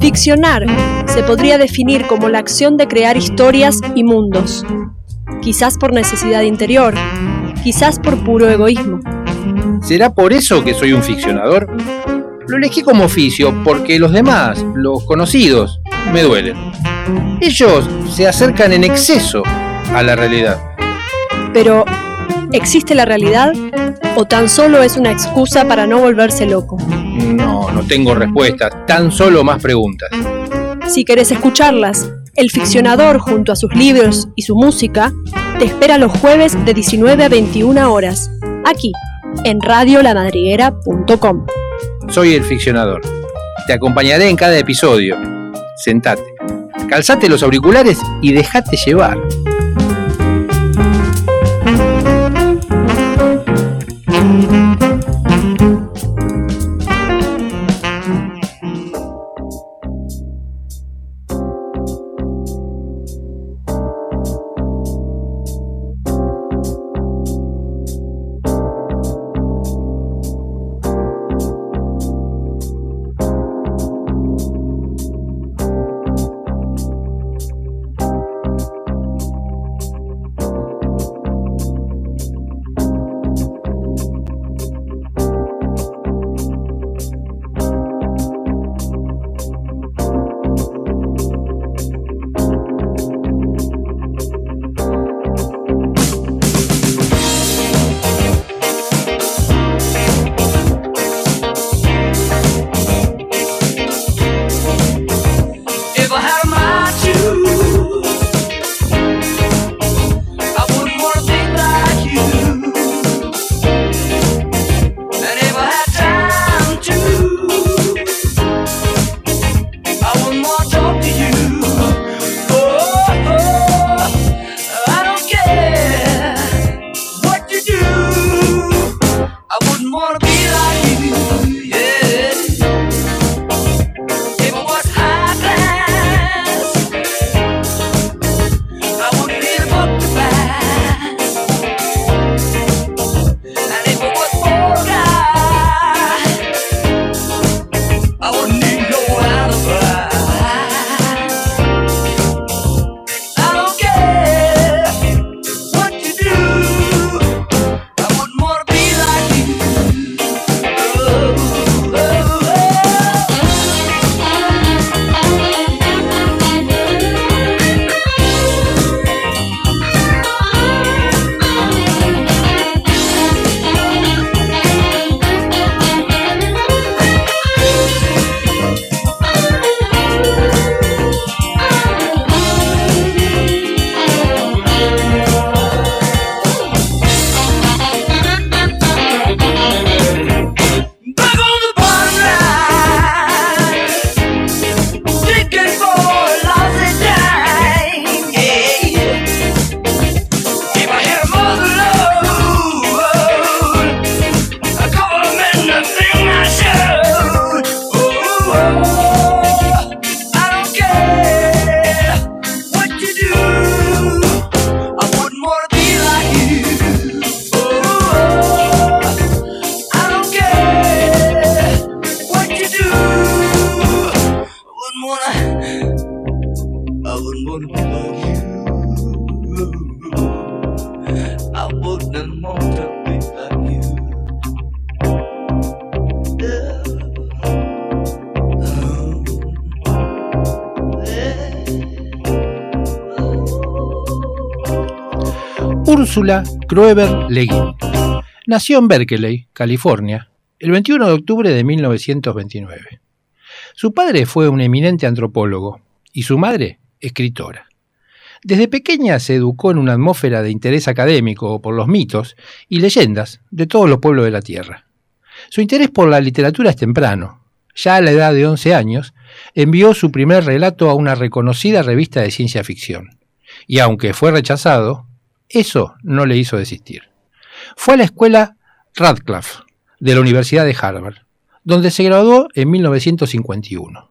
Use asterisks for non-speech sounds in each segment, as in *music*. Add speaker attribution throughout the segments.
Speaker 1: Ficcionar se podría definir como la acción de crear historias y mundos, quizás por necesidad interior, quizás por puro egoísmo.
Speaker 2: ¿Será por eso que soy un ficcionador? Lo elegí como oficio porque los demás, los conocidos, me duelen. Ellos se acercan en exceso a la realidad.
Speaker 1: Pero, ¿existe la realidad o tan solo es una excusa para no volverse loco?
Speaker 2: No, tengo respuestas, tan solo más preguntas.
Speaker 1: Si querés escucharlas, el ficcionador junto a sus libros y su música te espera los jueves de 19 a 21 horas, aquí, en radiolamadriguera.com.
Speaker 2: Soy el ficcionador. Te acompañaré en cada episodio. Sentate, calzate los auriculares y déjate llevar. Úrsula Leguin. Nació en Berkeley, California, el 21 de octubre de 1929. Su padre fue un eminente antropólogo y su madre escritora. Desde pequeña se educó en una atmósfera de interés académico por los mitos y leyendas de todos los pueblos de la Tierra. Su interés por la literatura es temprano. Ya a la edad de 11 años, envió su primer relato a una reconocida revista de ciencia ficción. Y aunque fue rechazado, eso no le hizo desistir. Fue a la escuela Radcliffe de la Universidad de Harvard, donde se graduó en 1951.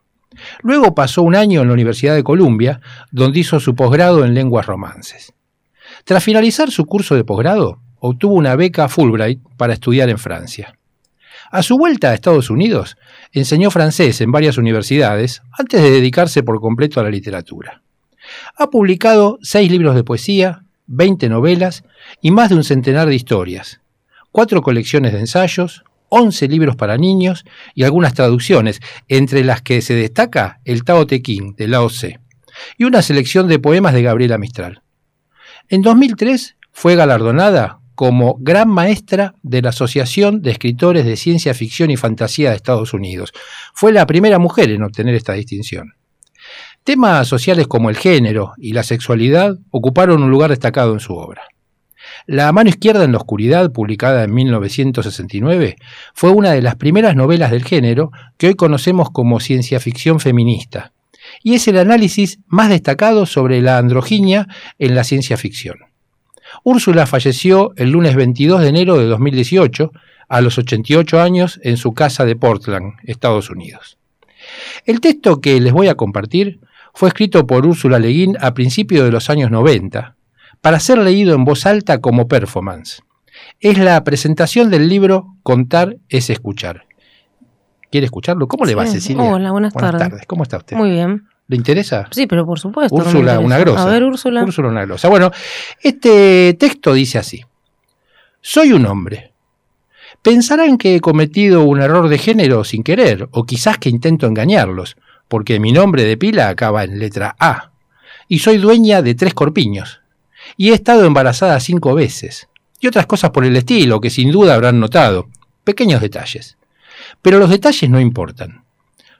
Speaker 2: Luego pasó un año en la Universidad de Columbia, donde hizo su posgrado en lenguas romances. Tras finalizar su curso de posgrado, obtuvo una beca Fulbright para estudiar en Francia. A su vuelta a Estados Unidos, enseñó francés en varias universidades antes de dedicarse por completo a la literatura. Ha publicado seis libros de poesía, 20 novelas y más de un centenar de historias, cuatro colecciones de ensayos, 11 libros para niños y algunas traducciones, entre las que se destaca el Tao Te Ching de Lao Tse y una selección de poemas de Gabriela Mistral. En 2003 fue galardonada como Gran Maestra de la Asociación de Escritores de Ciencia Ficción y Fantasía de Estados Unidos. Fue la primera mujer en obtener esta distinción. Temas sociales como el género y la sexualidad ocuparon un lugar destacado en su obra. La mano izquierda en la oscuridad, publicada en 1969, fue una de las primeras novelas del género que hoy conocemos como ciencia ficción feminista, y es el análisis más destacado sobre la androginia en la ciencia ficción. Úrsula falleció el lunes 22 de enero de 2018, a los 88 años, en su casa de Portland, Estados Unidos. El texto que les voy a compartir fue escrito por Úrsula Leguín a principios de los años 90, para ser leído en voz alta como performance. Es la presentación del libro Contar es escuchar. ¿Quiere escucharlo? ¿Cómo le va, Cecilia?
Speaker 3: Hola, buenas, tardes.
Speaker 2: ¿Cómo está usted?
Speaker 3: Muy bien.
Speaker 2: ¿Le interesa?
Speaker 3: Sí, pero por supuesto.
Speaker 2: Úrsula, una grosa.
Speaker 3: A ver, Úrsula.
Speaker 2: Úrsula, una grosa. Bueno, este texto dice así. Soy un hombre. Pensarán que he cometido un error de género sin querer, o quizás que intento engañarlos, porque mi nombre de pila acaba en letra A. Y soy dueña de tres corpiños y he estado embarazada cinco veces, y otras cosas por el estilo que sin duda habrán notado, pequeños detalles. Pero los detalles no importan.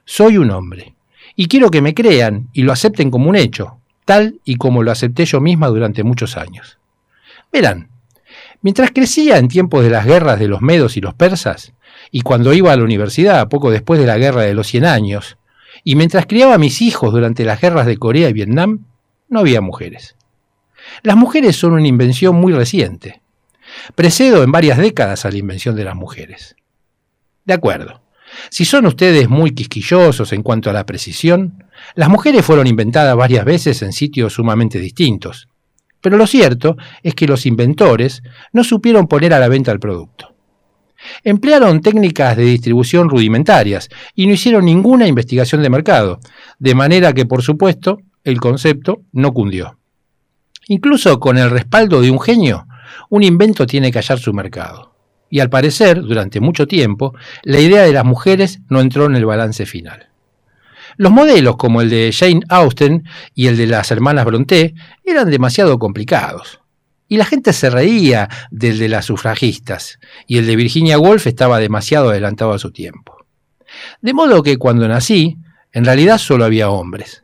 Speaker 2: Soy un hombre, y quiero que me crean y lo acepten como un hecho, tal y como lo acepté yo misma durante muchos años. Verán, mientras crecía en tiempos de las guerras de los medos y los persas, y cuando iba a la universidad poco después de la guerra de los cien años, y mientras criaba a mis hijos durante las guerras de Corea y Vietnam, no había mujeres. Las mujeres son una invención muy reciente. Precedo en varias décadas a la invención de las mujeres. De acuerdo. Si son ustedes muy quisquillosos en cuanto a la precisión, las mujeres fueron inventadas varias veces en sitios sumamente distintos. Pero lo cierto es que los inventores no supieron poner a la venta el producto. Emplearon técnicas de distribución rudimentarias y no hicieron ninguna investigación de mercado, de manera que, por supuesto, el concepto no cundió. Incluso con el respaldo de un genio, un invento tiene que hallar su mercado. Y al parecer, durante mucho tiempo, la idea de las mujeres no entró en el balance final. Los modelos como el de Jane Austen y el de las hermanas Brontë eran demasiado complicados. Y la gente se reía del de las sufragistas, y el de Virginia Woolf estaba demasiado adelantado a su tiempo. De modo que cuando nací, en realidad solo había hombres.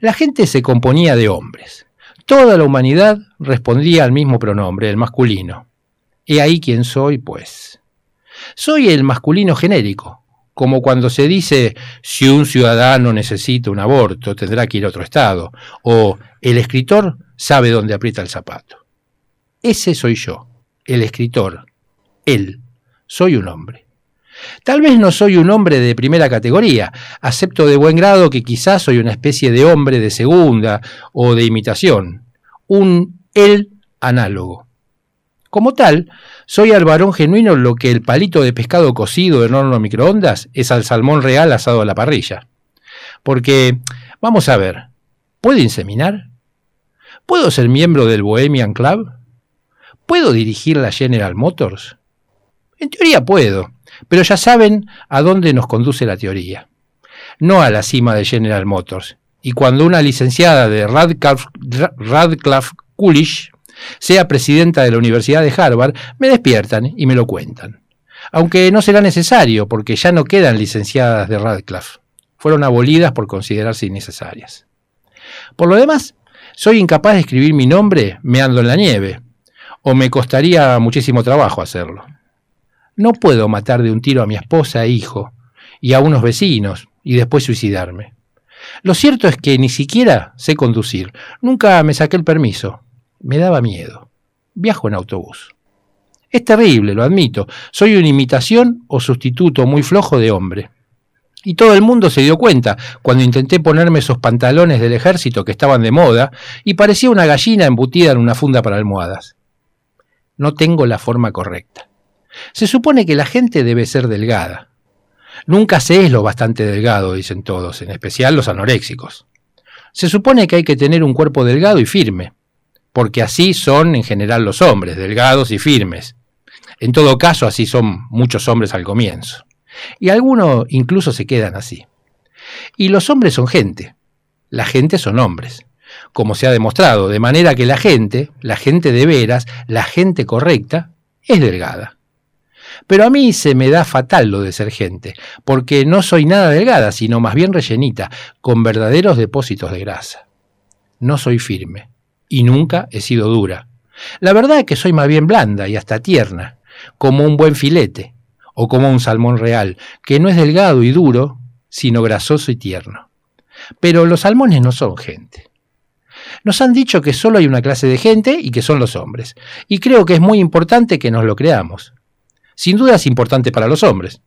Speaker 2: La gente se componía de hombres, Toda la humanidad respondía al mismo pronombre, el masculino. He ahí quién soy, pues. Soy el masculino genérico, como cuando se dice si un ciudadano necesita un aborto tendrá que ir a otro estado, o el escritor sabe dónde aprieta el zapato. Ese soy yo, el escritor, él. Soy un hombre. Tal vez no soy un hombre de primera categoría, acepto de buen grado que quizás soy una especie de hombre de segunda o de imitación, un él análogo. Como tal, soy al varón genuino lo que el palito de pescado cocido en horno microondas es al salmón real asado a la parrilla. Porque, vamos a ver, ¿puedo inseminar? ¿Puedo ser miembro del Bohemian Club? ¿Puedo dirigir la General Motors? En teoría puedo, pero ya saben a dónde nos conduce la teoría. No a la cima de General Motors. Y cuando una licenciada de Radcliffe, Radcliffe Coolidge sea presidenta de la Universidad de Harvard, me despiertan y me lo cuentan. Aunque no será necesario, porque ya no quedan licenciadas de Radcliffe. Fueron abolidas por considerarse innecesarias. Por lo demás, soy incapaz de escribir mi nombre meando en la nieve, o me costaría muchísimo trabajo hacerlo. No puedo matar de un tiro a mi esposa e hijo, y a unos vecinos, y después suicidarme. Lo cierto es que ni siquiera sé conducir. Nunca me saqué el permiso. Me daba miedo. Viajo en autobús. Es terrible, lo admito. Soy una imitación o sustituto muy flojo de hombre. Y todo el mundo se dio cuenta cuando intenté ponerme esos pantalones del ejército que estaban de moda y parecía una gallina embutida en una funda para almohadas. No tengo la forma correcta. Se supone que la gente debe ser delgada. Nunca se es lo bastante delgado, dicen todos, en especial los anoréxicos. Se supone que hay que tener un cuerpo delgado y firme, porque así son en general los hombres, delgados y firmes. En todo caso, así son muchos hombres al comienzo. Y algunos incluso se quedan así. Y los hombres son gente, la gente son hombres, como se ha demostrado, de manera que la gente, la gente de veras, la gente correcta, es delgada. Pero a mí se me da fatal lo de ser gente, porque no soy nada delgada, sino más bien rellenita, con verdaderos depósitos de grasa. No soy firme, y nunca he sido dura. La verdad es que soy más bien blanda y hasta tierna, como un buen filete, o como un salmón real, que no es delgado y duro, sino grasoso y tierno. Pero los salmones no son gente. Nos han dicho que solo hay una clase de gente y que son los hombres, y creo que es muy importante que nos lo creamos. Sin duda es importante para los hombres.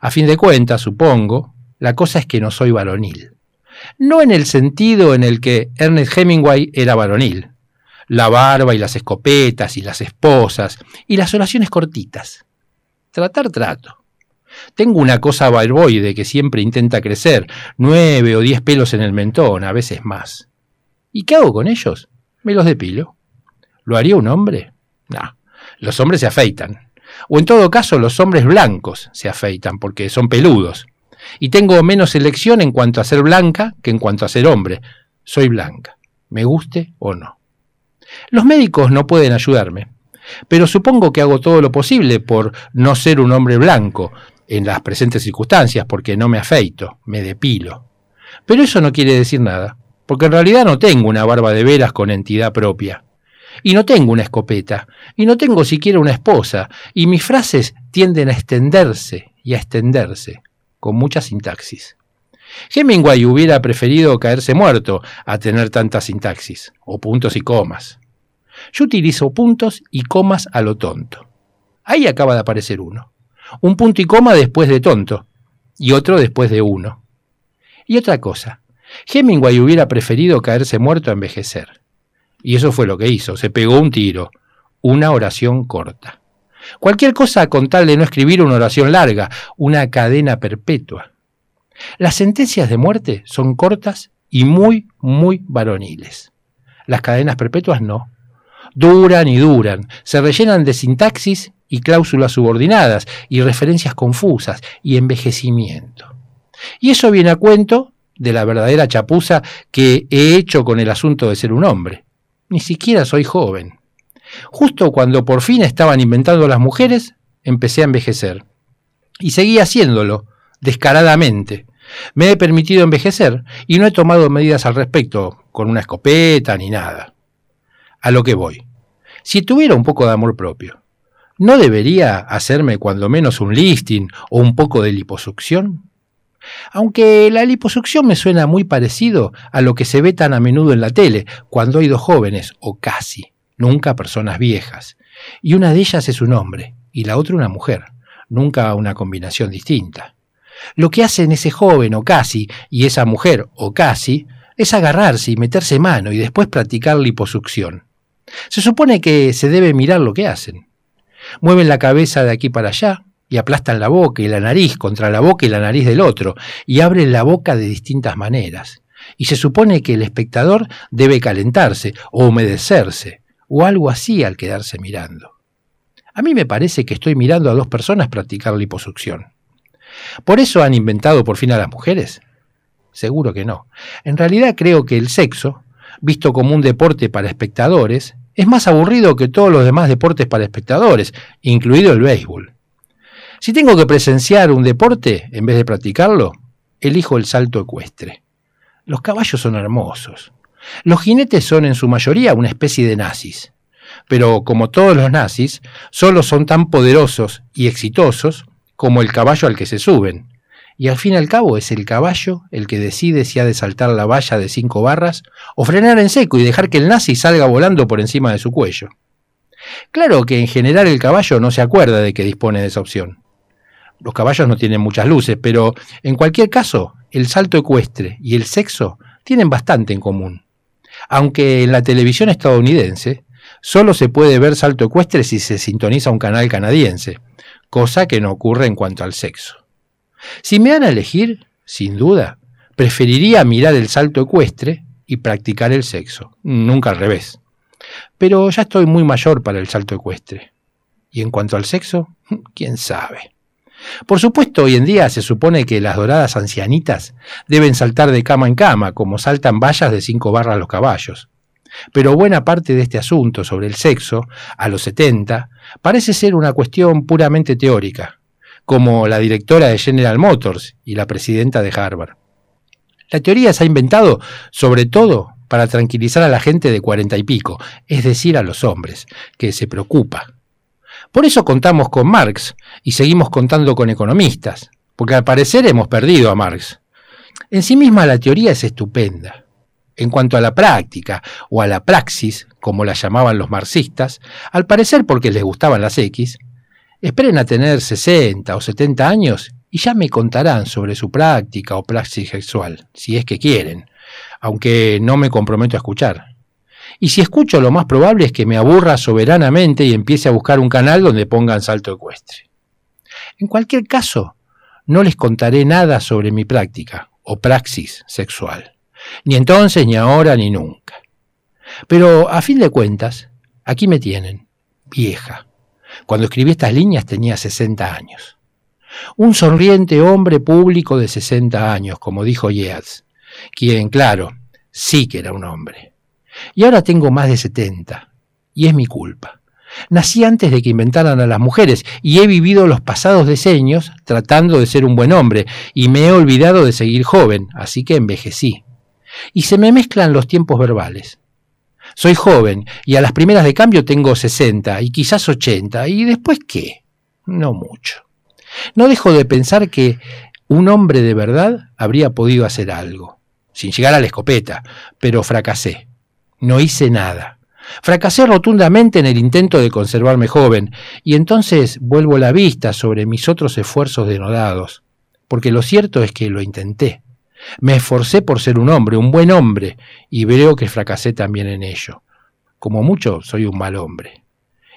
Speaker 2: A fin de cuentas, supongo, la cosa es que no soy varonil. No en el sentido en el que Ernest Hemingway era varonil. La barba y las escopetas y las esposas y las oraciones cortitas. Tratar trato. Tengo una cosa barboide que siempre intenta crecer, nueve o diez pelos en el mentón, a veces más. ¿Y qué hago con ellos? Me los depilo. ¿Lo haría un hombre? No. Los hombres se afeitan. O en todo caso, los hombres blancos se afeitan porque son peludos. Y tengo menos elección en cuanto a ser blanca que en cuanto a ser hombre. Soy blanca, me guste o no. Los médicos no pueden ayudarme, pero supongo que hago todo lo posible por no ser un hombre blanco en las presentes circunstancias, porque no me afeito, me depilo. Pero eso no quiere decir nada, porque en realidad no tengo una barba de veras con entidad propia. Y no tengo una escopeta, y no tengo siquiera una esposa, y mis frases tienden a extenderse y a extenderse, con mucha sintaxis. Hemingway hubiera preferido caerse muerto a tener tanta sintaxis, o puntos y comas. Yo utilizo puntos y comas a lo tonto. Ahí acaba de aparecer uno. Un punto y coma después de tonto, y otro después de uno. Y otra cosa, Hemingway hubiera preferido caerse muerto a envejecer. Y eso fue lo que hizo, se pegó un tiro, una oración corta. Cualquier cosa con tal de no escribir una oración larga, una cadena perpetua. Las sentencias de muerte son cortas y muy, muy varoniles. Las cadenas perpetuas no. Duran y duran, se rellenan de sintaxis y cláusulas subordinadas y referencias confusas y envejecimiento. Y eso viene a cuento de la verdadera chapuza que he hecho con el asunto de ser un hombre. Ni siquiera soy joven. Justo cuando por fin estaban inventando las mujeres, empecé a envejecer. Y seguí haciéndolo, descaradamente. Me he permitido envejecer y no he tomado medidas al respecto, con una escopeta ni nada. A lo que voy. Si tuviera un poco de amor propio, ¿no debería hacerme cuando menos un listing o un poco de liposucción? Aunque la liposucción me suena muy parecido a lo que se ve tan a menudo en la tele, cuando hay dos jóvenes, o casi, nunca personas viejas, y una de ellas es un hombre y la otra una mujer, nunca una combinación distinta. Lo que hacen ese joven o casi y esa mujer o casi es agarrarse y meterse mano y después practicar liposucción. Se supone que se debe mirar lo que hacen. Mueven la cabeza de aquí para allá, y aplastan la boca y la nariz contra la boca y la nariz del otro, y abren la boca de distintas maneras. Y se supone que el espectador debe calentarse o humedecerse, o algo así al quedarse mirando. A mí me parece que estoy mirando a dos personas practicar liposucción. ¿Por eso han inventado por fin a las mujeres? Seguro que no. En realidad creo que el sexo, visto como un deporte para espectadores, es más aburrido que todos los demás deportes para espectadores, incluido el béisbol. Si tengo que presenciar un deporte en vez de practicarlo, elijo el salto ecuestre. Los caballos son hermosos. Los jinetes son en su mayoría una especie de nazis. Pero como todos los nazis, solo son tan poderosos y exitosos como el caballo al que se suben. Y al fin y al cabo es el caballo el que decide si ha de saltar la valla de cinco barras o frenar en seco y dejar que el nazi salga volando por encima de su cuello. Claro que en general el caballo no se acuerda de que dispone de esa opción. Los caballos no tienen muchas luces, pero en cualquier caso, el salto ecuestre y el sexo tienen bastante en común. Aunque en la televisión estadounidense solo se puede ver salto ecuestre si se sintoniza un canal canadiense, cosa que no ocurre en cuanto al sexo. Si me dan a elegir, sin duda, preferiría mirar el salto ecuestre y practicar el sexo, nunca al revés. Pero ya estoy muy mayor para el salto ecuestre. Y en cuanto al sexo, quién sabe. Por supuesto, hoy en día se supone que las doradas ancianitas deben saltar de cama en cama, como saltan vallas de cinco barras los caballos. Pero buena parte de este asunto sobre el sexo, a los 70, parece ser una cuestión puramente teórica, como la directora de General Motors y la presidenta de Harvard. La teoría se ha inventado sobre todo para tranquilizar a la gente de cuarenta y pico, es decir, a los hombres, que se preocupa. Por eso contamos con Marx y seguimos contando con economistas, porque al parecer hemos perdido a Marx. En sí misma la teoría es estupenda. En cuanto a la práctica o a la praxis, como la llamaban los marxistas, al parecer porque les gustaban las X, esperen a tener 60 o 70 años y ya me contarán sobre su práctica o praxis sexual, si es que quieren, aunque no me comprometo a escuchar. Y si escucho, lo más probable es que me aburra soberanamente y empiece a buscar un canal donde pongan salto ecuestre. En cualquier caso, no les contaré nada sobre mi práctica o praxis sexual, ni entonces, ni ahora, ni nunca. Pero, a fin de cuentas, aquí me tienen, vieja. Cuando escribí estas líneas tenía 60 años. Un sonriente hombre público de 60 años, como dijo Yeats, quien, claro, sí que era un hombre. Y ahora tengo más de 70, y es mi culpa. Nací antes de que inventaran a las mujeres y he vivido los pasados decenios tratando de ser un buen hombre y me he olvidado de seguir joven, así que envejecí. Y se me mezclan los tiempos verbales. Soy joven y a las primeras de cambio tengo 60 y quizás 80 y después qué? No mucho. No dejo de pensar que un hombre de verdad habría podido hacer algo, sin llegar a la escopeta, pero fracasé. No hice nada. Fracasé rotundamente en el intento de conservarme joven, y entonces vuelvo la vista sobre mis otros esfuerzos denodados, porque lo cierto es que lo intenté. Me esforcé por ser un hombre, un buen hombre, y veo que fracasé también en ello. Como mucho soy un mal hombre.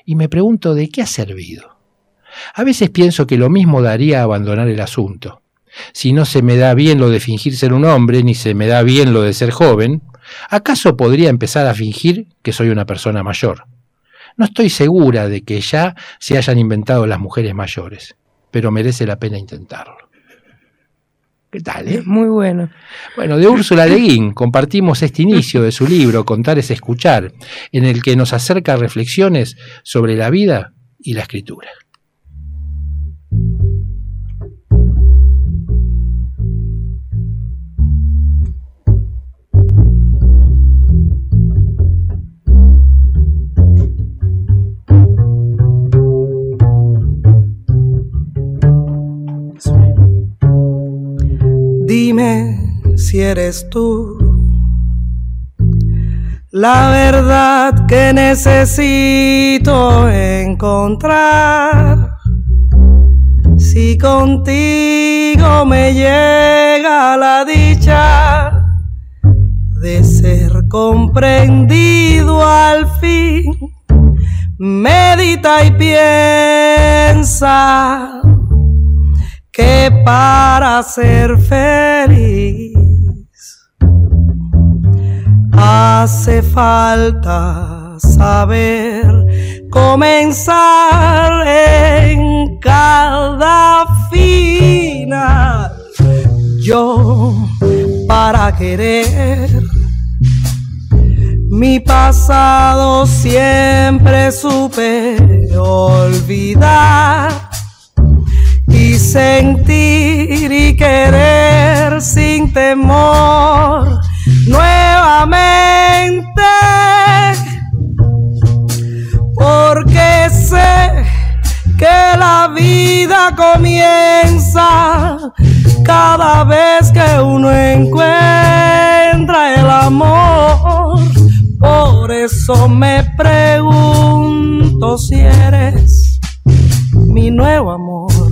Speaker 2: Y me pregunto de qué ha servido. A veces pienso que lo mismo daría abandonar el asunto. Si no se me da bien lo de fingir ser un hombre, ni se me da bien lo de ser joven, ¿acaso podría empezar a fingir que soy una persona mayor? No estoy segura de que ya se hayan inventado las mujeres mayores, pero merece la pena intentarlo. ¿Qué tal, eh?
Speaker 3: Muy bueno.
Speaker 2: Bueno, de Úrsula Leguín compartimos este inicio de su libro Contar es escuchar, en el que nos acerca reflexiones sobre la vida y la escritura.
Speaker 4: Dime si eres tú la verdad que necesito encontrar. Si contigo me llega la dicha de ser comprendido al fin, medita y piensa que para ser feliz hace falta saber comenzar en cada final. Yo para querer mi pasado siempre supe olvidar sentir y querer sin temor nuevamente. Porque sé que la vida comienza cada vez que uno encuentra el amor. Por eso me pregunto si eres mi nuevo amor.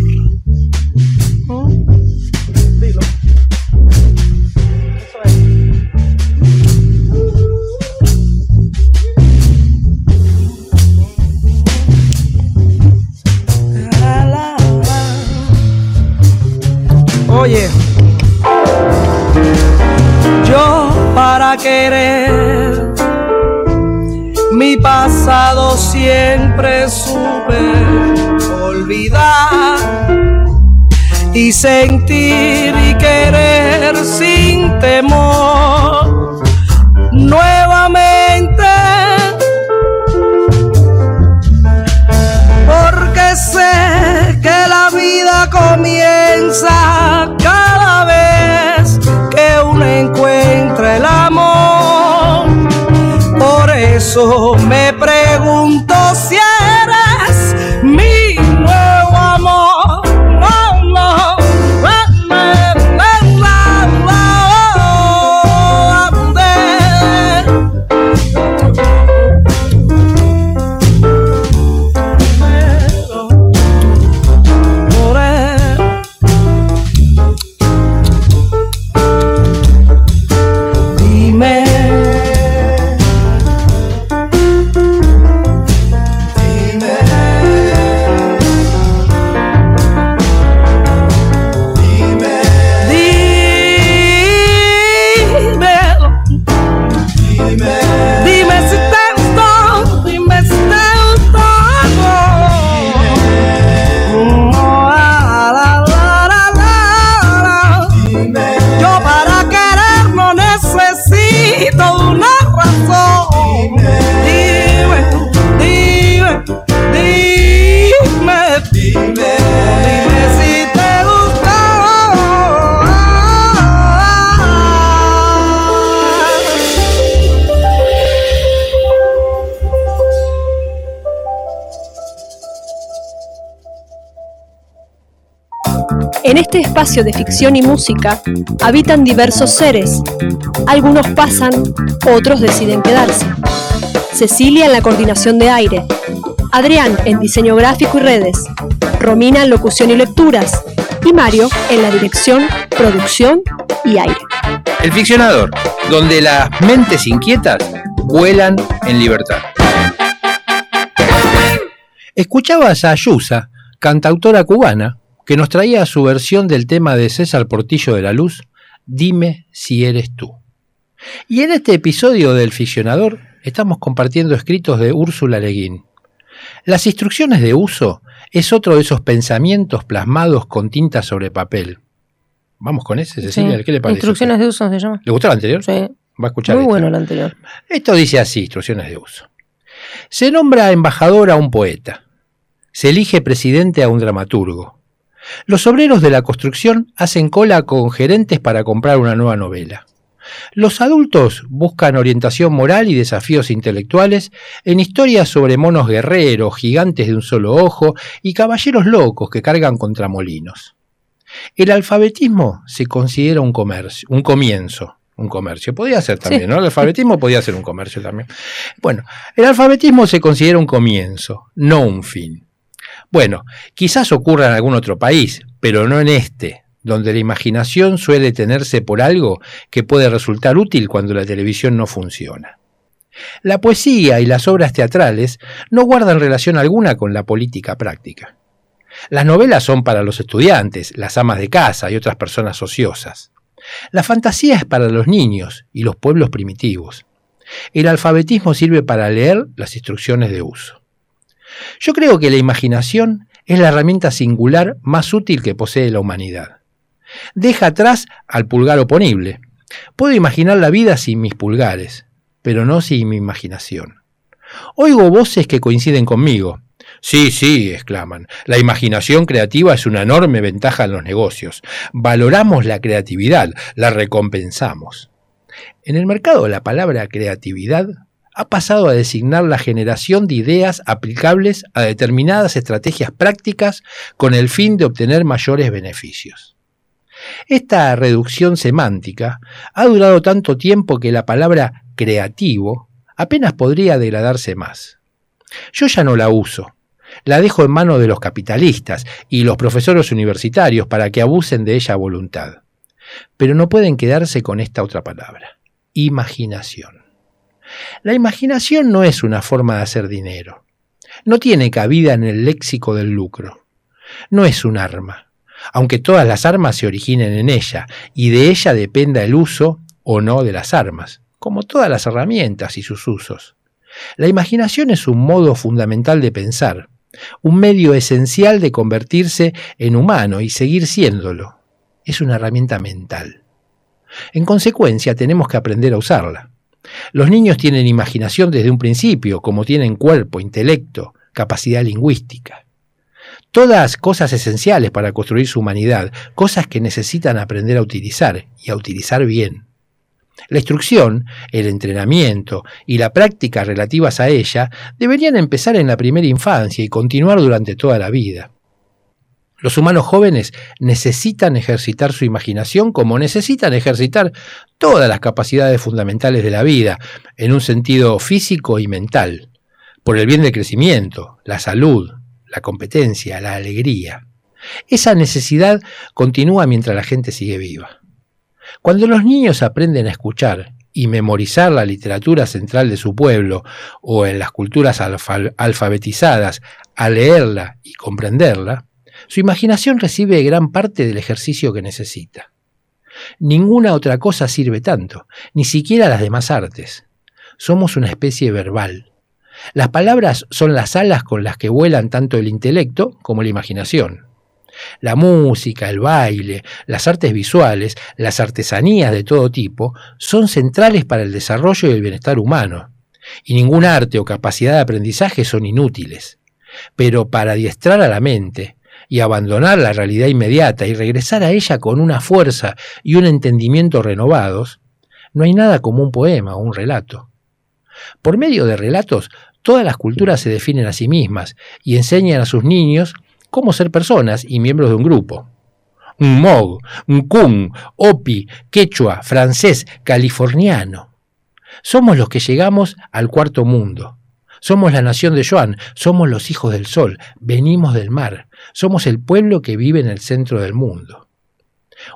Speaker 4: Querer. Mi pasado siempre supe olvidar y sentir y querer sin temor nuevamente. Porque sé que la vida comienza me pregunto
Speaker 1: espacio de ficción y música habitan diversos seres. Algunos pasan, otros deciden quedarse. Cecilia en la coordinación de aire, Adrián en diseño gráfico y redes, Romina en locución y lecturas y Mario en la dirección, producción y aire.
Speaker 2: El ficcionador, donde las mentes inquietas vuelan en libertad. Escuchabas a Ayusa, cantautora cubana, que nos traía su versión del tema de César Portillo de la Luz, Dime si eres tú. Y en este episodio del ficcionador estamos compartiendo escritos de Úrsula Leguín. Las instrucciones de uso es otro de esos pensamientos plasmados con tinta sobre papel. Vamos con ese, Cecilia,
Speaker 3: Sí.
Speaker 2: ¿qué le parece?
Speaker 3: Instrucciones de uso se llama.
Speaker 2: ¿Le gustó el anterior?
Speaker 3: Sí.
Speaker 2: Va a escuchar
Speaker 3: Muy bueno el anterior.
Speaker 2: Esto dice así, instrucciones de uso. Se nombra embajador a un poeta. Se elige presidente a un dramaturgo. Los obreros de la construcción hacen cola con gerentes para comprar una nueva novela. Los adultos buscan orientación moral y desafíos intelectuales en historias sobre monos guerreros, gigantes de un solo ojo y caballeros locos que cargan contra molinos. El alfabetismo se considera un comercio, un comienzo, un comercio. Podía ser también,
Speaker 3: Sí.
Speaker 2: ¿no? El alfabetismo podía ser un comercio también. Bueno, el alfabetismo se considera un comienzo, no un fin. Bueno, quizás ocurra en algún otro país, pero no en este, donde la imaginación suele tenerse por algo que puede resultar útil cuando la televisión no funciona. La poesía y las obras teatrales no guardan relación alguna con la política práctica. Las novelas son para los estudiantes, las amas de casa y otras personas ociosas. La fantasía es para los niños y los pueblos primitivos. El alfabetismo sirve para leer las instrucciones de uso. Yo creo que la imaginación es la herramienta singular más útil que posee la humanidad. Deja atrás al pulgar oponible. Puedo imaginar la vida sin mis pulgares, pero no sin mi imaginación. Oigo voces que coinciden conmigo. Sí, sí, exclaman. La imaginación creativa es una enorme ventaja en los negocios. Valoramos la creatividad, la recompensamos. En el mercado la palabra creatividad ha pasado a designar la generación de ideas aplicables a determinadas estrategias prácticas con el fin de obtener mayores beneficios. Esta reducción semántica ha durado tanto tiempo que la palabra creativo apenas podría degradarse más. Yo ya no la uso. La dejo en manos de los capitalistas y los profesores universitarios para que abusen de ella a voluntad. Pero no pueden quedarse con esta otra palabra, imaginación. La imaginación no es una forma de hacer dinero. No tiene cabida en el léxico del lucro. No es un arma, aunque todas las armas se originen en ella y de ella dependa el uso o no de las armas, como todas las herramientas y sus usos. La imaginación es un modo fundamental de pensar, un medio esencial de convertirse en humano y seguir siéndolo. Es una herramienta mental. En consecuencia, tenemos que aprender a usarla. Los niños tienen imaginación desde un principio, como tienen cuerpo, intelecto, capacidad lingüística. Todas cosas esenciales para construir su humanidad, cosas que necesitan aprender a utilizar y a utilizar bien. La instrucción, el entrenamiento y la práctica relativas a ella deberían empezar en la primera infancia y continuar durante toda la vida. Los humanos jóvenes necesitan ejercitar su imaginación como necesitan ejercitar todas las capacidades fundamentales de la vida, en un sentido físico y mental, por el bien del crecimiento, la salud, la competencia, la alegría. Esa necesidad continúa mientras la gente sigue viva. Cuando los niños aprenden a escuchar y memorizar la literatura central de su pueblo o en las culturas alfabetizadas a leerla y comprenderla, su imaginación recibe gran parte del ejercicio que necesita. Ninguna otra cosa sirve tanto, ni siquiera las demás artes. Somos una especie verbal. Las palabras son las alas con las que vuelan tanto el intelecto como la imaginación. La música, el baile, las artes visuales, las artesanías de todo tipo son centrales para el desarrollo y el bienestar humano, y ningún arte o capacidad de aprendizaje son inútiles. Pero para adiestrar a la mente y abandonar la realidad inmediata y regresar a ella con una fuerza y un entendimiento renovados, no hay nada como un poema o un relato. Por medio de relatos, todas las culturas se definen a sí mismas y enseñan a sus niños cómo ser personas y miembros de un grupo. Un Mog, un Kun, Opi, Quechua, francés, californiano. Somos los que llegamos al cuarto mundo. Somos la nación de Joan, somos los hijos del sol, venimos del mar, somos el pueblo que vive en el centro del mundo.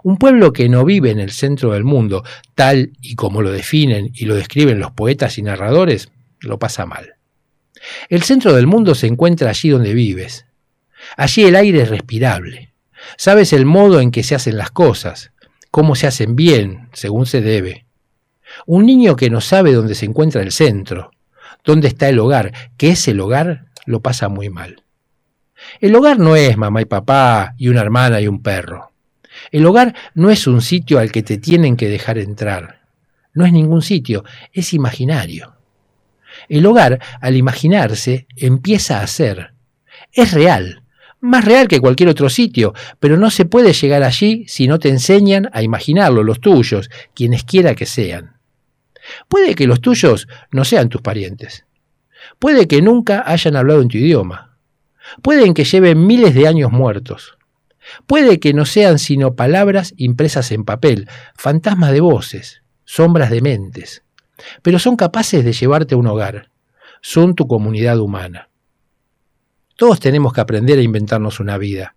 Speaker 2: Un pueblo que no vive en el centro del mundo, tal y como lo definen y lo describen los poetas y narradores, lo pasa mal. El centro del mundo se encuentra allí donde vives, Allí el aire es respirable. Sabes el modo en que se hacen las cosas, cómo se hacen bien, según se debe. Un niño que no sabe dónde se encuentra el centro, dónde está el hogar, que es el hogar, lo pasa muy mal. El hogar no es mamá y papá y una hermana y un perro. El hogar no es un sitio al que te tienen que dejar entrar. No es ningún sitio, es imaginario. El hogar, al imaginarse, empieza a ser. Es real, más real que cualquier otro sitio, pero no se puede llegar allí si no te enseñan a imaginarlo los tuyos, quienes quiera que sean. Puede que los tuyos no sean tus parientes. Puede que nunca hayan hablado en tu idioma. Pueden que lleven miles de años muertos. Puede que no sean sino palabras impresas en papel, fantasmas de voces, sombras de mentes. Pero son capaces de llevarte a un hogar. Son tu comunidad humana. Todos tenemos que aprender a inventarnos una vida,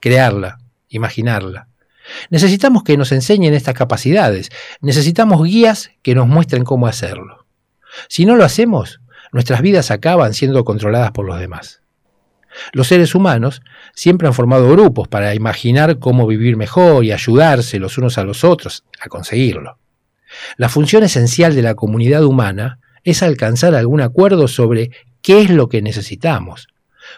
Speaker 2: crearla, imaginarla. Necesitamos que nos enseñen estas capacidades, necesitamos guías que nos muestren cómo hacerlo. Si no lo hacemos, nuestras vidas acaban siendo controladas por los demás. Los seres humanos siempre han formado grupos para imaginar cómo vivir mejor y ayudarse los unos a los otros a conseguirlo. La función esencial de la comunidad humana es alcanzar algún acuerdo sobre qué es lo que necesitamos,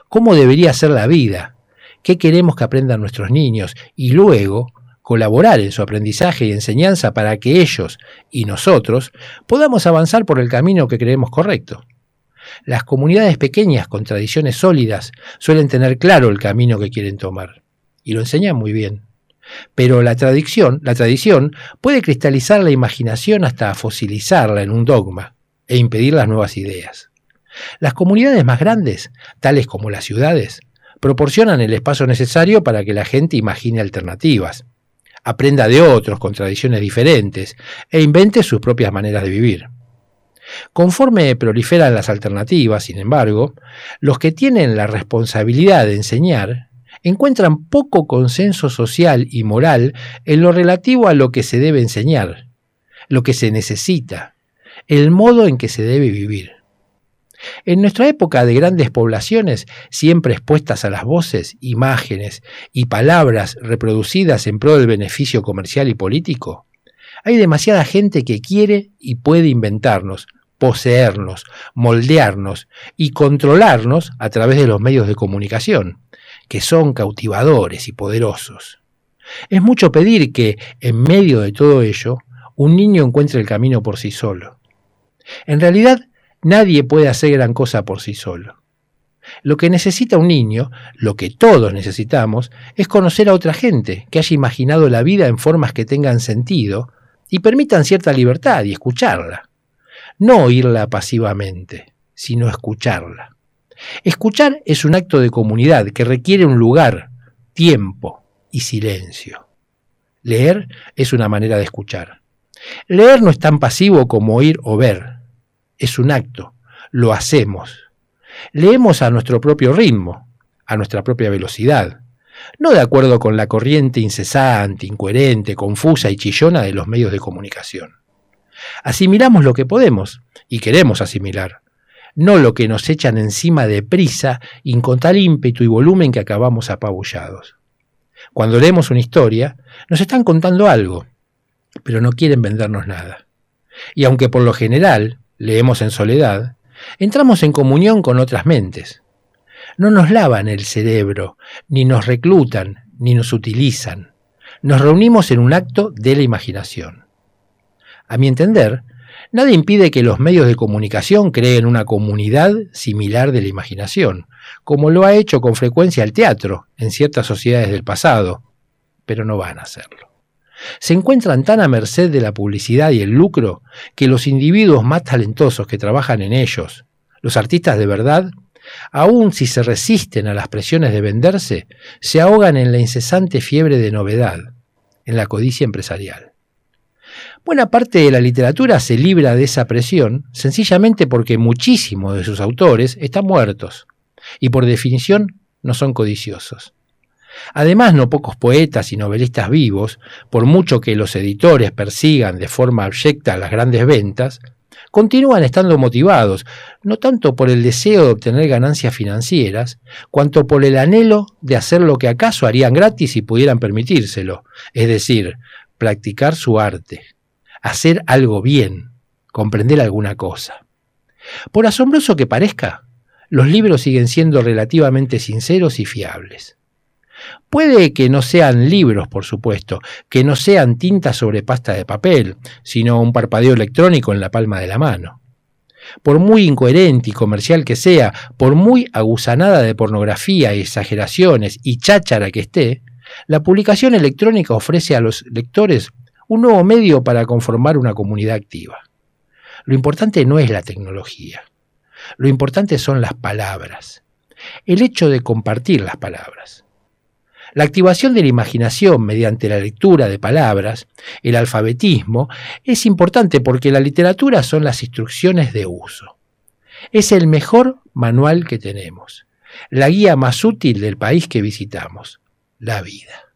Speaker 2: cómo debería ser la vida, qué queremos que aprendan nuestros niños y luego colaborar en su aprendizaje y enseñanza para que ellos y nosotros podamos avanzar por el camino que creemos correcto. Las comunidades pequeñas con tradiciones sólidas suelen tener claro el camino que quieren tomar y lo enseñan muy bien. Pero la tradición, la tradición puede cristalizar la imaginación hasta fosilizarla en un dogma e impedir las nuevas ideas. Las comunidades más grandes, tales como las ciudades, proporcionan el espacio necesario para que la gente imagine alternativas, aprenda de otros con tradiciones diferentes e invente sus propias maneras de vivir. Conforme proliferan las alternativas, sin embargo, los que tienen la responsabilidad de enseñar encuentran poco consenso social y moral en lo relativo a lo que se debe enseñar, lo que se necesita, el modo en que se debe vivir. En nuestra época de grandes poblaciones, siempre expuestas a las voces, imágenes y palabras reproducidas en pro del beneficio comercial y político, Hay demasiada gente que quiere y puede inventarnos, poseernos, moldearnos y controlarnos a través de los medios de comunicación, que son cautivadores y poderosos. Es mucho pedir que, en medio de todo ello, un niño encuentre el camino por sí solo. En realidad, nadie puede hacer gran cosa por sí solo. Lo que necesita un niño, lo que todos necesitamos, es conocer a otra gente que haya imaginado la vida en formas que tengan sentido y permitan cierta libertad y escucharla. No oírla pasivamente, sino escucharla. Escuchar es un acto de comunidad que requiere un lugar, tiempo y silencio. Leer es una manera de escuchar. Leer no es tan pasivo como oír o ver. Es un acto. Lo hacemos. Leemos a nuestro propio ritmo, a nuestra propia velocidad, no de acuerdo con la corriente incesante, incoherente, confusa y chillona de los medios de comunicación. Asimilamos lo que podemos y queremos asimilar, no lo que nos echan encima de prisa y con tal ímpetu y volumen que acabamos apabullados. Cuando leemos una historia, nos están contando algo, pero no quieren vendernos nada. Y aunque por lo general leemos en soledad, entramos en comunión con otras mentes. No nos lavan el cerebro, ni nos reclutan, ni nos utilizan. Nos reunimos en un acto de la imaginación. A mi entender, nada impide que los medios de comunicación creen una comunidad similar de la imaginación, como lo ha hecho con frecuencia el teatro en ciertas sociedades del pasado, pero no van a hacerlo. Se encuentran tan a merced de la publicidad y el lucro que los individuos más talentosos que trabajan en ellos, los artistas de verdad, aun si se resisten a las presiones de venderse, se ahogan en la incesante fiebre de novedad, en la codicia empresarial. Buena parte de la literatura se libra de esa presión sencillamente porque muchísimos de sus autores están muertos y por definición no son codiciosos. Además, no pocos poetas y novelistas vivos, por mucho que los editores persigan de forma abyecta las grandes ventas, continúan estando motivados, no tanto por el deseo de obtener ganancias financieras, cuanto por el anhelo de hacer lo que acaso harían gratis si pudieran permitírselo, es decir, practicar su arte, hacer algo bien, comprender alguna cosa. Por asombroso que parezca, los libros siguen siendo relativamente sinceros y fiables. Puede que no sean libros, por supuesto, que no sean tinta sobre pasta de papel, sino un parpadeo electrónico en la palma de la mano. Por muy incoherente y comercial que sea, por muy agusanada de pornografía exageraciones y cháchara que esté, la publicación electrónica ofrece a los lectores un nuevo medio para conformar una comunidad activa. Lo importante no es la tecnología, lo importante son las palabras, el hecho de compartir las palabras. La activación de la imaginación mediante la lectura de palabras, el alfabetismo, es importante porque la literatura son las instrucciones de uso. Es el mejor manual que tenemos, la guía más útil del país que visitamos, la vida.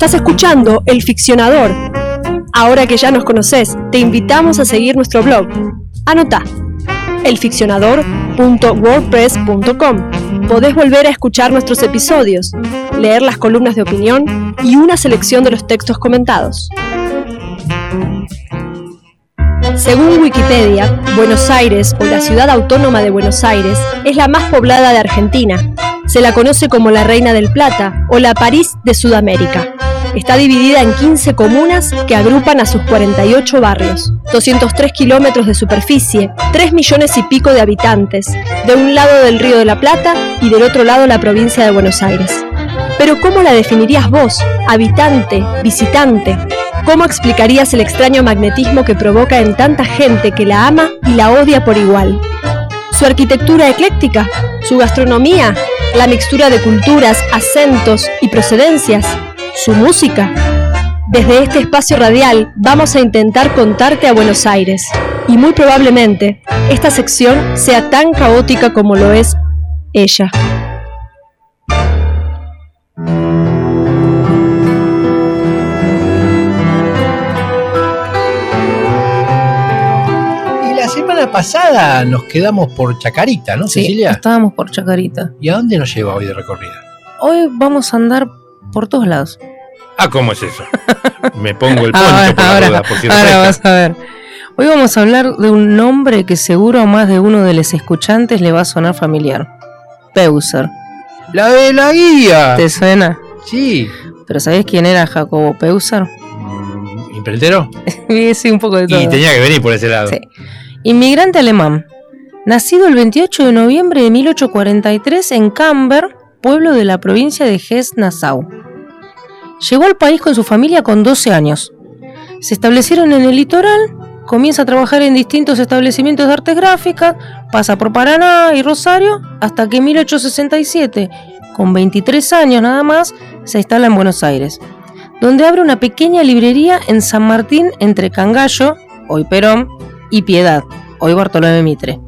Speaker 1: Estás escuchando El Ficcionador. Ahora que ya nos conoces, te invitamos a seguir nuestro blog. Anota elficcionador.wordpress.com. Podés volver a escuchar nuestros episodios, leer las columnas de opinión y una selección de los textos comentados. Según Wikipedia, Buenos Aires o la ciudad autónoma de Buenos Aires es la más poblada de Argentina. Se la conoce como la Reina del Plata o la París de Sudamérica. Está dividida en 15 comunas que agrupan a sus 48 barrios, 203 kilómetros de superficie, 3 millones y pico de habitantes, de un lado del Río de la Plata y del otro lado la provincia de Buenos Aires. Pero ¿cómo la definirías vos, habitante, visitante? ¿Cómo explicarías el extraño magnetismo que provoca en tanta gente que la ama y la odia por igual? ¿Su arquitectura ecléctica? ¿Su gastronomía? ¿La mixtura de culturas, acentos y procedencias? ¿Su música? Desde este espacio radial vamos a intentar contarte a Buenos Aires y muy probablemente esta sección sea tan caótica como lo es ella.
Speaker 2: Y la semana pasada nos quedamos por Chacarita, ¿no,
Speaker 3: Sí,
Speaker 2: Cecilia?
Speaker 3: estábamos por Chacarita.
Speaker 2: ¿Y a dónde nos lleva hoy de recorrida?
Speaker 3: Hoy vamos a andar por todos lados.
Speaker 2: Ah, ¿cómo es eso? *laughs* Me pongo el poncho
Speaker 3: Ahora,
Speaker 2: por la
Speaker 3: ahora,
Speaker 2: duda, por si
Speaker 3: ahora vas a ver. Hoy vamos a hablar de un nombre que seguro a más de uno de los escuchantes le va a sonar familiar. Peuser.
Speaker 2: La de la guía.
Speaker 3: ¿Te suena?
Speaker 2: Sí.
Speaker 3: ¿Pero sabés quién era Jacobo Peuser?
Speaker 2: Mm, ¿Imprentero? *laughs*
Speaker 3: sí, un poco de todo.
Speaker 2: Y tenía que venir por ese lado.
Speaker 3: Sí. Inmigrante alemán. Nacido el 28 de noviembre de 1843 en Camber, pueblo de la provincia de Hesse-Nassau. Llegó al país con su familia con 12 años. Se establecieron en el litoral, comienza a trabajar en distintos establecimientos de artes gráficas, pasa por Paraná y Rosario, hasta que en 1867, con 23 años nada más, se instala en Buenos Aires, donde abre una pequeña librería en San Martín entre Cangallo, hoy Perón, y Piedad, hoy Bartolomé Mitre.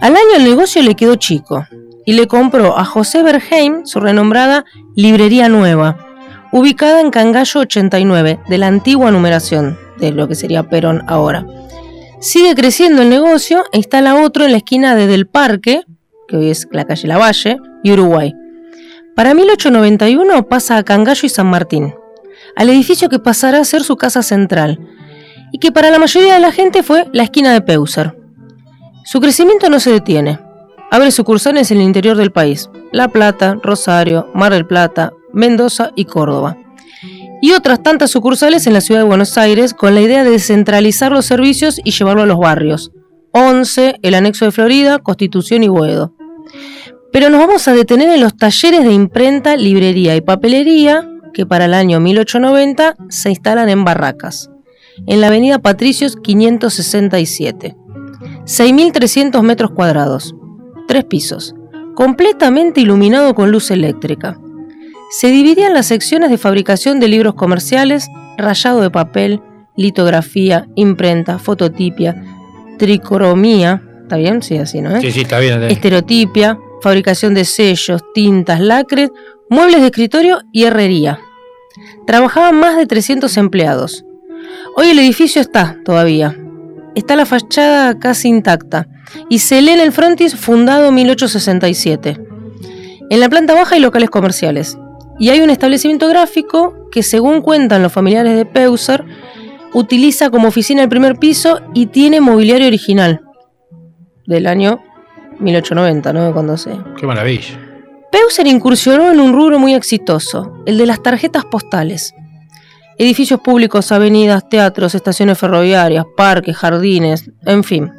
Speaker 3: Al año el negocio le quedó chico y le compró a José Berheim su renombrada Librería Nueva, ubicada en Cangallo 89, de la antigua numeración, de lo que sería Perón ahora. Sigue creciendo el negocio e instala otro en la esquina de Del Parque, que hoy es la calle Lavalle, y Uruguay. Para 1891 pasa a Cangallo y San Martín, al edificio que pasará a ser su casa central, y que para la mayoría de la gente fue la esquina de Peuser. Su crecimiento no se detiene. Abre sucursales en el interior del país, La Plata, Rosario, Mar del Plata, Mendoza y Córdoba. Y otras tantas sucursales en la ciudad de Buenos Aires con la idea de descentralizar los servicios y llevarlo a los barrios. 11, el anexo de Florida, Constitución y Boedo. Pero nos vamos a detener en los talleres de imprenta, librería y papelería que para el año 1890 se instalan en Barracas, en la avenida Patricios 567. 6.300 metros cuadrados, tres pisos, completamente iluminado con luz eléctrica. Se dividían las secciones de fabricación de libros comerciales, rayado de papel, litografía, imprenta, fototipia, tricromía, ¿está bien? Sí, así, ¿no? es?
Speaker 2: Sí, sí, está bien. eh.
Speaker 3: estereotipia, fabricación de sellos, tintas, lacres, muebles de escritorio y herrería. Trabajaban más de 300 empleados. Hoy el edificio está todavía. Está la fachada casi intacta y se lee en el frontis fundado en 1867. En la planta baja hay locales comerciales y hay un establecimiento gráfico que según cuentan los familiares de Peuser utiliza como oficina el primer piso y tiene mobiliario original del año 1890, ¿no? Cuando se...
Speaker 2: Qué maravilla.
Speaker 3: Peuser incursionó en un rubro muy exitoso, el de las tarjetas postales. Edificios públicos, avenidas, teatros, estaciones ferroviarias, parques, jardines, en fin.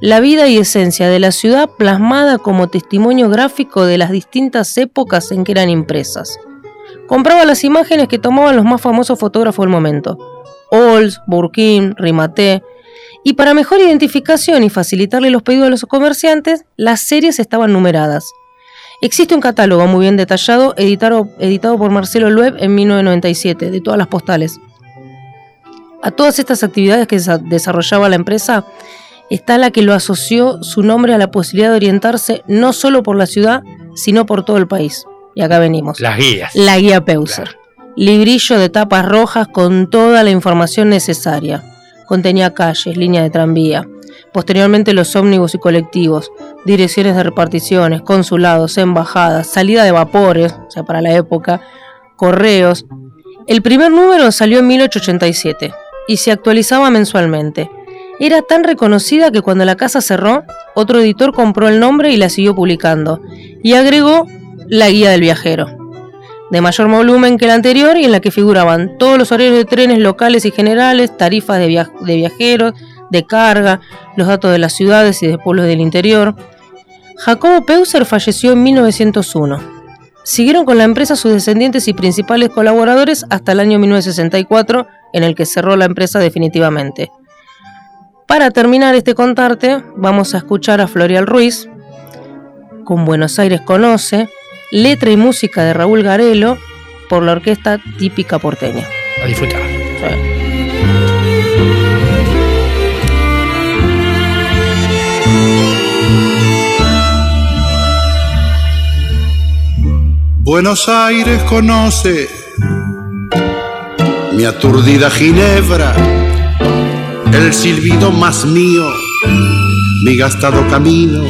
Speaker 3: La vida y esencia de la ciudad plasmada como testimonio gráfico de las distintas épocas en que eran impresas. Compraba las imágenes que tomaban los más famosos fotógrafos del momento. Ols, Burkin, Rimaté. Y para mejor identificación y facilitarle los pedidos a los comerciantes, las series estaban numeradas. Existe un catálogo muy bien detallado, editado, editado por Marcelo Lueb en 1997, de todas las postales. A todas estas actividades que desa- desarrollaba la empresa, está la que lo asoció su nombre a la posibilidad de orientarse no solo por la ciudad, sino por todo el país. Y acá venimos.
Speaker 2: Las guías.
Speaker 3: La guía Peuser. librillo de tapas rojas con toda la información necesaria. Contenía calles, líneas de tranvía, posteriormente los ómnibus y colectivos, direcciones de reparticiones, consulados, embajadas, salida de vapores, o sea, para la época, correos. El primer número salió en 1887 y se actualizaba mensualmente. Era tan reconocida que cuando la casa cerró, otro editor compró el nombre y la siguió publicando, y agregó la guía del viajero, de mayor volumen que la anterior y en la que figuraban todos los horarios de trenes locales y generales, tarifas de, de viajeros, de carga, los datos de las ciudades y de pueblos del interior. Jacobo Peuser falleció en 1901. Siguieron con la empresa sus descendientes y principales colaboradores hasta el año 1964, en el que cerró la empresa definitivamente. Para terminar este contarte, vamos a escuchar a Florial Ruiz, con Buenos Aires Conoce, letra y música de Raúl Garelo, por la orquesta típica porteña.
Speaker 2: A disfrutar.
Speaker 5: Buenos Aires conoce mi aturdida Ginebra, el silbido más mío, mi gastado camino.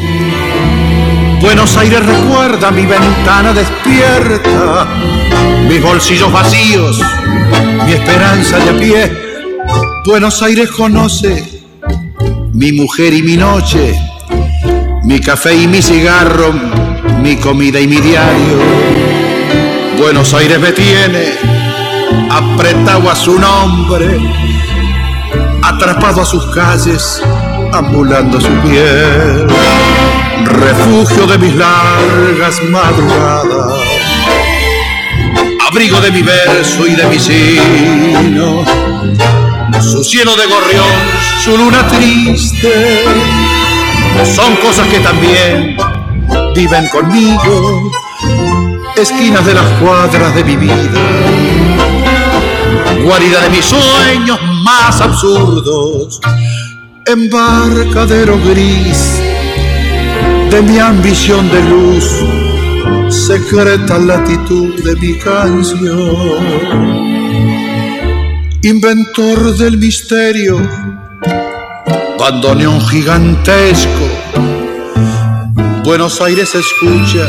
Speaker 5: Buenos Aires recuerda mi ventana despierta, mis bolsillos vacíos, mi esperanza de pie. Buenos Aires conoce mi mujer y mi noche, mi café y mi cigarro, mi comida y mi diario. Buenos Aires me tiene apretado a su nombre, atrapado a sus calles, ambulando su piel, refugio de mis largas madrugadas, abrigo de mi verso y de mi sino, su cielo de gorrión, su luna triste, son cosas que también viven conmigo, esquinas de las cuadras de mi vida, guarida de mis sueños más absurdos, embarcadero gris de mi ambición de luz, secreta latitud de mi canción, inventor del misterio, bandoneón gigantesco Buenos Aires escucha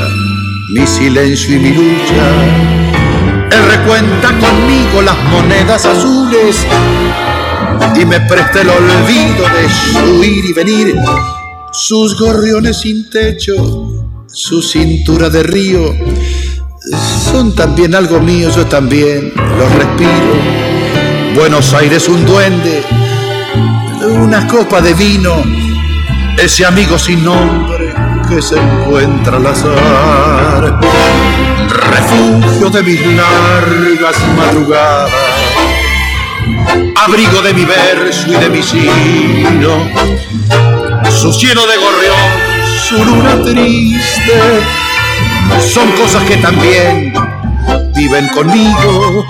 Speaker 5: mi silencio y mi lucha. Él recuenta conmigo las monedas azules y me presta el olvido de su ir y venir. Sus gorriones sin techo, su cintura de río, son también algo mío, yo también los respiro. Buenos Aires un duende, una copa de vino, ese amigo sin nombre que se encuentra al azar, refugio de mis largas madrugadas, abrigo de mi verso y de mi sino, su cielo de gorrión, su luna triste, son cosas que también viven conmigo,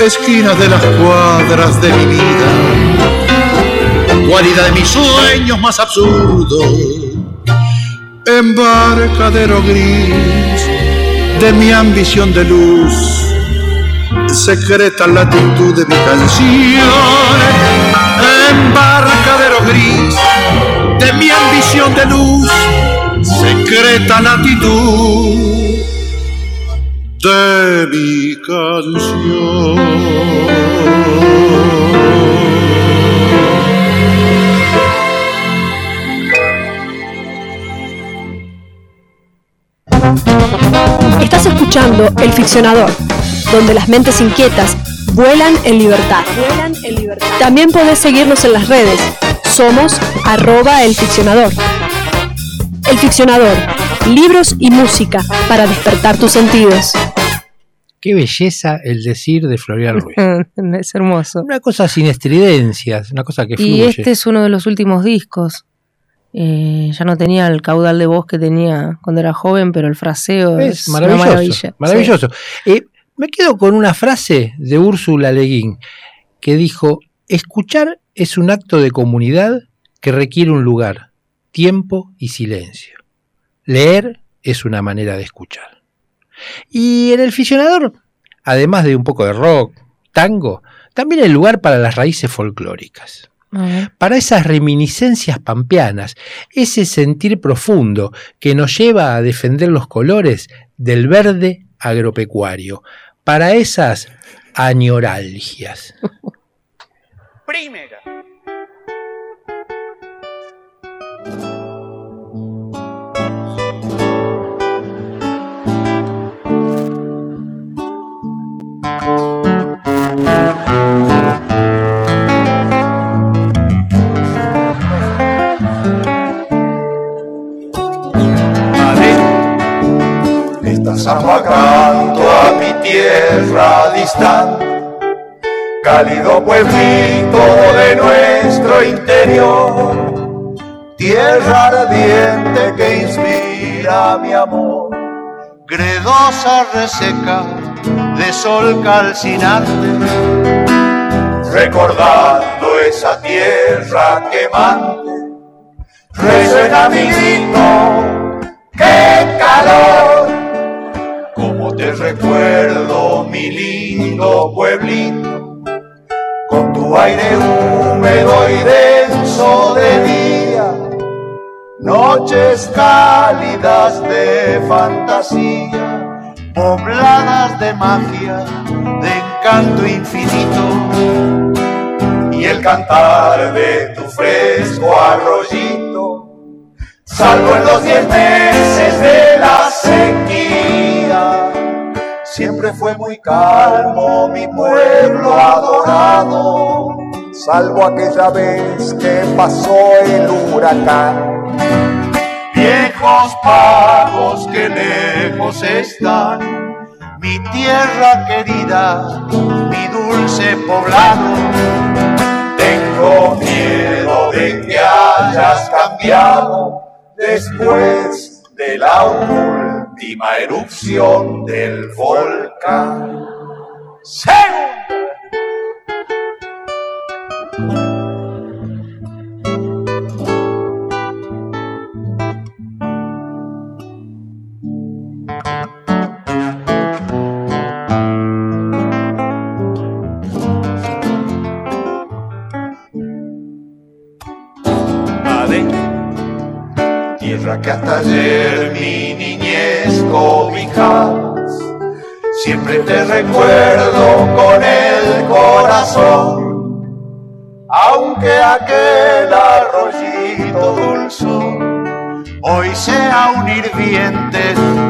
Speaker 5: esquinas de las cuadras de mi vida, cualidad de mis sueños más absurdos embarcadero gris de mi ambición de luz, secreta latitud de mi canción, embarcadero gris de mi ambición de luz, secreta latitud de mi canción.
Speaker 1: Estás escuchando El Ficcionador, donde las mentes inquietas vuelan en libertad. También podés seguirnos en las redes. Somos arroba el ficcionador. El ficcionador, libros y música para despertar tus sentidos.
Speaker 2: Qué belleza el decir de Florian Ruiz. *laughs*
Speaker 3: es hermoso.
Speaker 2: Una cosa sin estridencias, una cosa que fluye.
Speaker 3: Y este es uno de los últimos discos. Eh, ya no tenía el caudal de voz que tenía cuando era joven, pero el fraseo es,
Speaker 2: maravilloso.
Speaker 3: Una maravilla.
Speaker 2: Maravilloso. Eh, me quedo con una frase de Úrsula Leguín que dijo: Escuchar es un acto de comunidad que requiere un lugar, tiempo y silencio. Leer es una manera de escuchar. Y en el fisionador además de un poco de rock, tango, también el lugar para las raíces folclóricas. Para esas reminiscencias pampeanas, ese sentir profundo que nos lleva a defender los colores del verde agropecuario, para esas añoralgias. *laughs*
Speaker 6: Primera.
Speaker 7: Apagando a mi tierra distante, cálido pueblito de nuestro interior, tierra ardiente que inspira mi amor,
Speaker 8: gredosa reseca de sol calcinante,
Speaker 7: recordando esa tierra quemante, resuena mi grito, qué calor, te recuerdo mi lindo pueblito, con tu aire húmedo y denso de día, noches cálidas de fantasía,
Speaker 8: pobladas de magia, de encanto infinito,
Speaker 7: y el cantar de tu fresco arroyito, salvo en los diez meses de la sequía. Siempre fue muy calmo mi pueblo adorado, salvo aquella vez que pasó el huracán.
Speaker 8: Viejos pagos que lejos están, mi tierra querida, mi dulce poblado.
Speaker 7: Tengo miedo de que hayas cambiado después de la última erupción del volcán. Tierra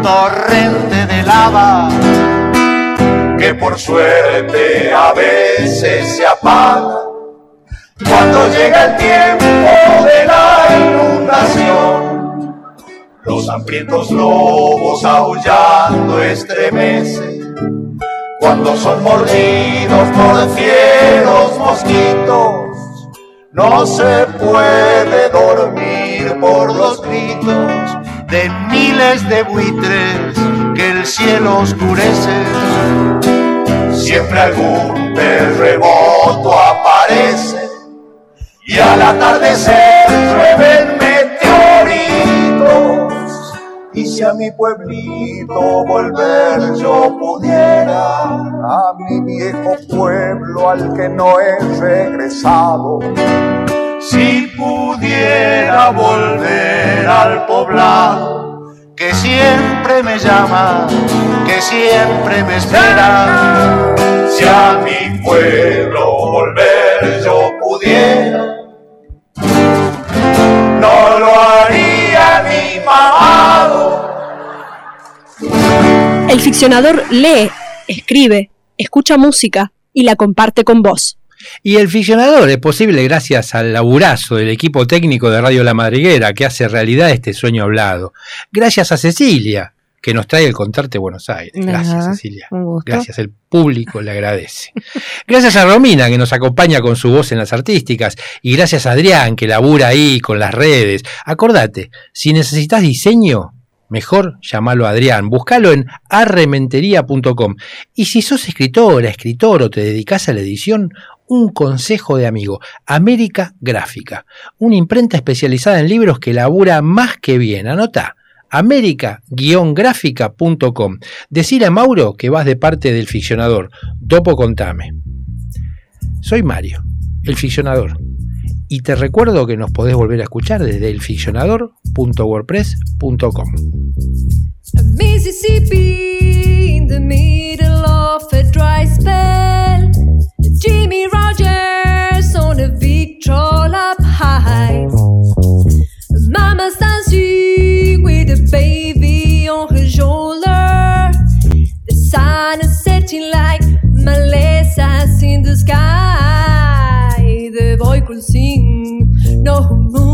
Speaker 8: torrente de lava
Speaker 7: que por suerte a veces se apaga cuando llega el tiempo de la inundación. Los hambrientos lobos aullando estremecen cuando son mordidos por fieros mosquitos. No se puede dormir por los gritos
Speaker 8: de miles de buitres que el cielo oscurece.
Speaker 7: Siempre algún terremoto aparece y al atardecer llueven meteoritos. Y si a mi pueblito volver yo pudiera, a mi viejo pueblo al que no he regresado,
Speaker 8: si pudiera volver al poblado que siempre me llama, que siempre me espera.
Speaker 7: Si a mi pueblo volver yo pudiera, no lo haría ni mamado.
Speaker 1: El ficcionador lee, escribe, escucha música y la comparte con vos.
Speaker 2: Y el ficcionador es posible gracias al laburazo del equipo técnico de Radio La Madriguera que hace realidad este sueño hablado. Gracias a Cecilia, que nos trae el contarte Buenos Aires. Gracias,
Speaker 3: Ajá,
Speaker 2: Cecilia.
Speaker 3: un gusto.
Speaker 2: Gracias, el público le agradece. Gracias a Romina, que nos acompaña con su voz en las artísticas. Y gracias a Adrián, que labura ahí con las redes. Acordate, si necesitas diseño, mejor llamalo a Adrián. Búscalo en arrementería.com. Y si sos escritora, escritor o te dedicas a la edición, un consejo de amigo, América Gráfica, una imprenta especializada en libros que labura más que bien. Anota, america-gráfica.com. Decile a Mauro que vas de parte del ficcionador. Topo contame. Soy Mario, el ficcionador. Y te recuerdo que nos podés volver a escuchar desde elficcionador.wordpress.com.
Speaker 9: Mississippi in the middle of a dry spell. Jimmy Rogers on a vitrol up high. Mama's dancing with a baby on her shoulder. The sun is setting like malezas in the sky. The boy could sing, no move,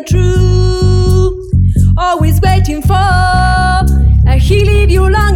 Speaker 9: and true. Always waiting for, and he leave you longing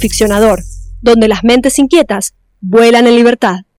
Speaker 1: Ficcionador, donde las mentes inquietas vuelan en libertad.